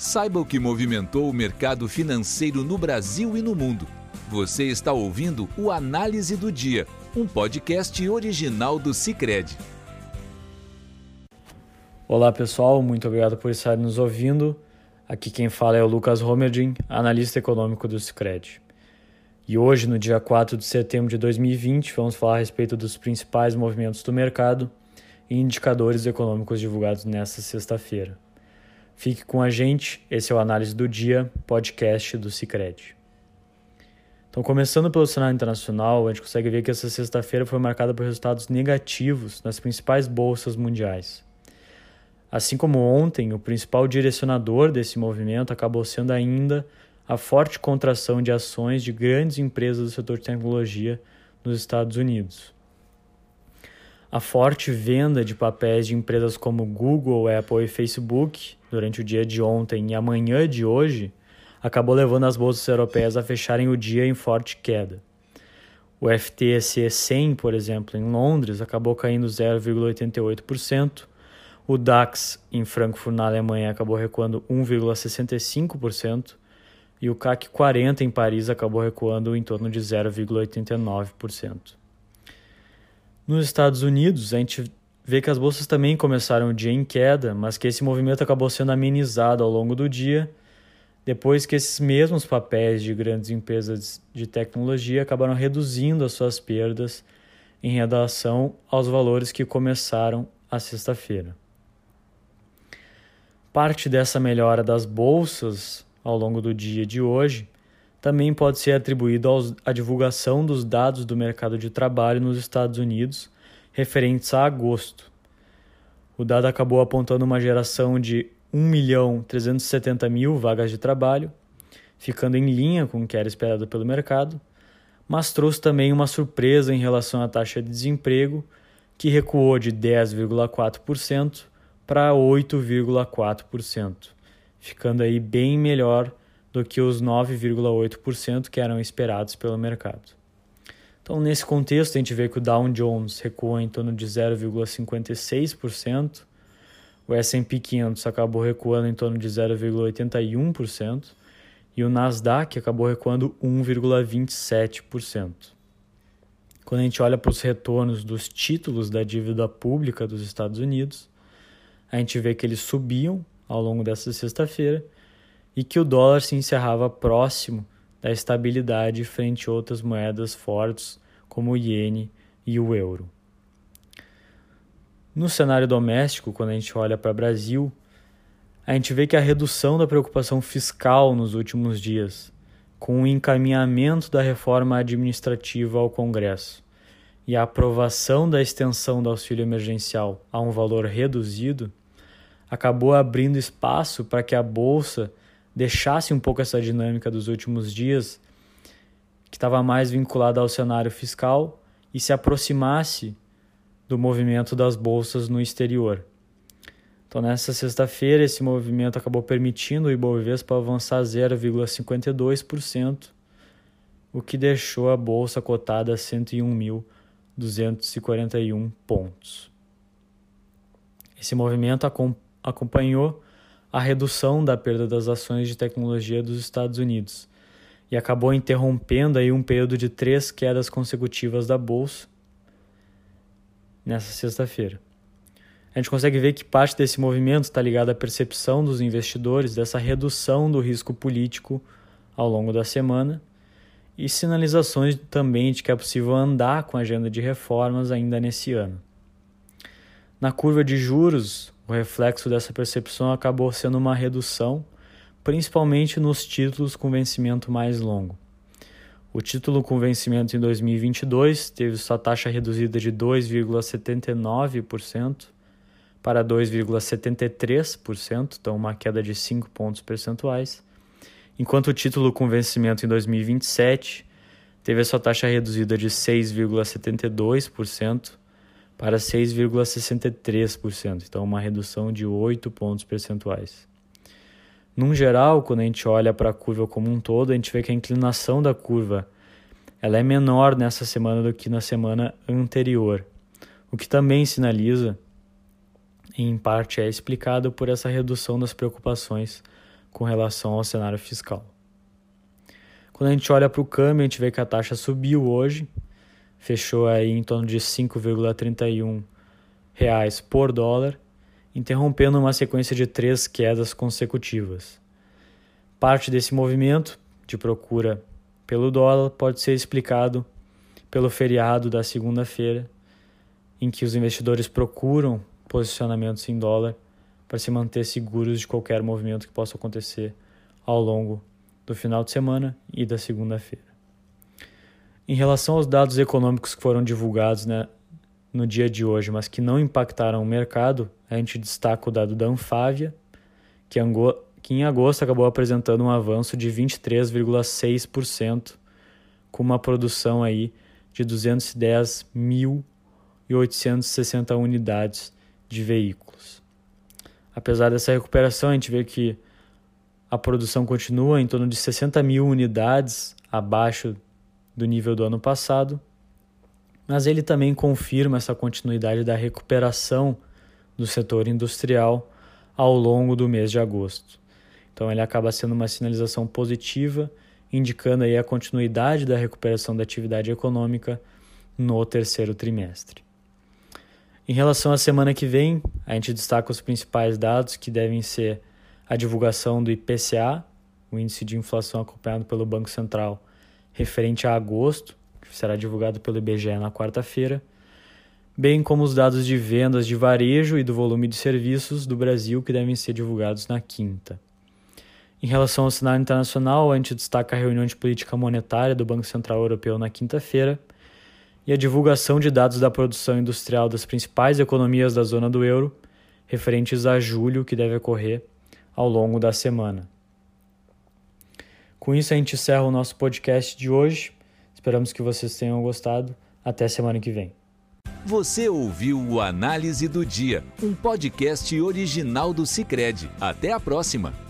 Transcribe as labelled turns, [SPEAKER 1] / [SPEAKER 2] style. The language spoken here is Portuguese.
[SPEAKER 1] Saiba o que movimentou o mercado financeiro no Brasil e no mundo. Você está ouvindo o Análise do Dia, um podcast original do Cicred.
[SPEAKER 2] Olá pessoal, muito obrigado por estar nos ouvindo. Aqui quem fala é o Lucas Romerdin, analista econômico do Cicred. E hoje, no dia 4 de setembro de 2020, vamos falar a respeito dos principais movimentos do mercado e indicadores econômicos divulgados nesta sexta-feira. Fique com a gente, esse é o Análise do Dia, podcast do Cicred. Então, começando pelo cenário internacional, a gente consegue ver que essa sexta-feira foi marcada por resultados negativos nas principais bolsas mundiais. Assim como ontem, o principal direcionador desse movimento acabou sendo ainda a forte contração de ações de grandes empresas do setor de tecnologia nos Estados Unidos. A forte venda de papéis de empresas como Google, Apple e Facebook durante o dia de ontem e amanhã de hoje acabou levando as bolsas europeias a fecharem o dia em forte queda. O FTSE 100, por exemplo, em Londres, acabou caindo 0,88%. O DAX em Frankfurt, na Alemanha, acabou recuando 1,65% e o CAC 40 em Paris acabou recuando em torno de 0,89%. Nos Estados Unidos, a gente vê que as bolsas também começaram o dia em queda, mas que esse movimento acabou sendo amenizado ao longo do dia, depois que esses mesmos papéis de grandes empresas de tecnologia acabaram reduzindo as suas perdas em relação aos valores que começaram a sexta-feira. Parte dessa melhora das bolsas ao longo do dia de hoje também pode ser atribuído à divulgação dos dados do mercado de trabalho nos Estados Unidos referentes a agosto. O dado acabou apontando uma geração de 1 milhão 370 mil vagas de trabalho, ficando em linha com o que era esperado pelo mercado, mas trouxe também uma surpresa em relação à taxa de desemprego, que recuou de 10,4% para 8,4% ficando aí bem melhor do que os 9,8% que eram esperados pelo mercado. Então, nesse contexto, a gente vê que o Dow Jones recuou em torno de 0,56%, o S&P 500 acabou recuando em torno de 0,81% e o Nasdaq acabou recuando 1,27%. Quando a gente olha para os retornos dos títulos da dívida pública dos Estados Unidos, a gente vê que eles subiam ao longo dessa sexta-feira e que o dólar se encerrava próximo da estabilidade frente a outras moedas fortes como o iene e o euro. No cenário doméstico, quando a gente olha para o Brasil, a gente vê que a redução da preocupação fiscal nos últimos dias, com o encaminhamento da reforma administrativa ao Congresso e a aprovação da extensão do auxílio emergencial a um valor reduzido, acabou abrindo espaço para que a bolsa deixasse um pouco essa dinâmica dos últimos dias, que estava mais vinculada ao cenário fiscal, e se aproximasse do movimento das bolsas no exterior. Então, nessa sexta-feira, esse movimento acabou permitindo o Ibovespa avançar 0,52%, o que deixou a bolsa cotada a 101.241 pontos. Esse movimento acompanhou a redução da perda das ações de tecnologia dos Estados Unidos e acabou interrompendo aí um período de três quedas consecutivas da bolsa nessa sexta-feira. A gente consegue ver que parte desse movimento está ligado à percepção dos investidores dessa redução do risco político ao longo da semana e sinalizações também de que é possível andar com a agenda de reformas ainda nesse ano. Na curva de juros, o reflexo dessa percepção acabou sendo uma redução, principalmente nos títulos com vencimento mais longo. O título com vencimento em 2022 teve sua taxa reduzida de 2,79% para 2,73%, então uma queda de 5 pontos percentuais, enquanto o título com vencimento em 2027 teve sua taxa reduzida de 6,72% para 6,63%, então uma redução de 8 pontos percentuais. Num geral, quando a gente olha para a curva como um todo, a gente vê que a inclinação da curva ela é menor nessa semana do que na semana anterior, o que também sinaliza, em parte é explicado por essa redução das preocupações com relação ao cenário fiscal. Quando a gente olha para o câmbio, a gente vê que a taxa subiu hoje, fechou aí em torno de 5,31 reais por dólar, interrompendo uma sequência de três quedas consecutivas. Parte desse movimento de procura pelo dólar pode ser explicado pelo feriado da segunda-feira, em que os investidores procuram posicionamentos em dólar para se manter seguros de qualquer movimento que possa acontecer ao longo do final de semana e da segunda-feira. Em relação aos dados econômicos que foram divulgados né, no dia de hoje, mas que não impactaram o mercado, a gente destaca o dado da Anfávia, que, que em agosto acabou apresentando um avanço de 23,6%, com uma produção aí de 210.860 unidades de veículos. Apesar dessa recuperação, a gente vê que a produção continua em torno de 60 mil unidades abaixo do nível do ano passado, mas ele também confirma essa continuidade da recuperação do setor industrial ao longo do mês de agosto. Então ele acaba sendo uma sinalização positiva, indicando aí a continuidade da recuperação da atividade econômica no terceiro trimestre. Em relação à semana que vem, a gente destaca os principais dados que devem ser a divulgação do IPCA, o índice de inflação acompanhado pelo Banco Central, referente a agosto, que será divulgado pelo IBGE na quarta-feira, bem como os dados de vendas de varejo e do volume de serviços do Brasil, que devem ser divulgados na quinta. Em relação ao cenário internacional, a gente destaca a reunião de política monetária do Banco Central Europeu na quinta-feira e a divulgação de dados da produção industrial das principais economias da zona do euro, referentes a julho, que deve ocorrer ao longo da semana. Com isso, a gente encerra o nosso podcast de hoje. Esperamos que vocês tenham gostado. Até semana que vem.
[SPEAKER 1] Você ouviu o Análise do Dia, um podcast original do Cicred. Até a próxima!